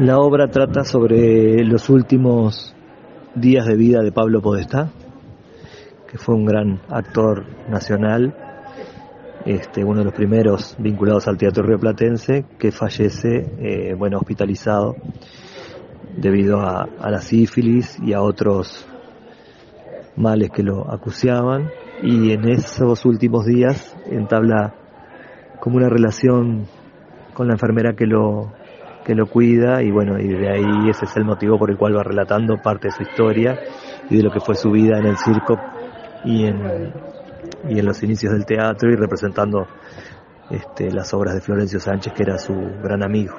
La obra trata sobre los últimos días de vida de Pablo Podestá, que fue un gran actor nacional, este, uno de los primeros vinculados al teatro rioplatense, que fallece, eh, bueno, hospitalizado debido a, a, la sífilis y a otros males que lo acuciaban. Y en esos últimos días entabla como una relación con la enfermera que lo, que lo cuida y bueno, y de ahí ese es el motivo por el cual va relatando parte de su historia y de lo que fue su vida en el circo y en, y en los inicios del teatro y representando este, las obras de Florencio Sánchez, que era su gran amigo.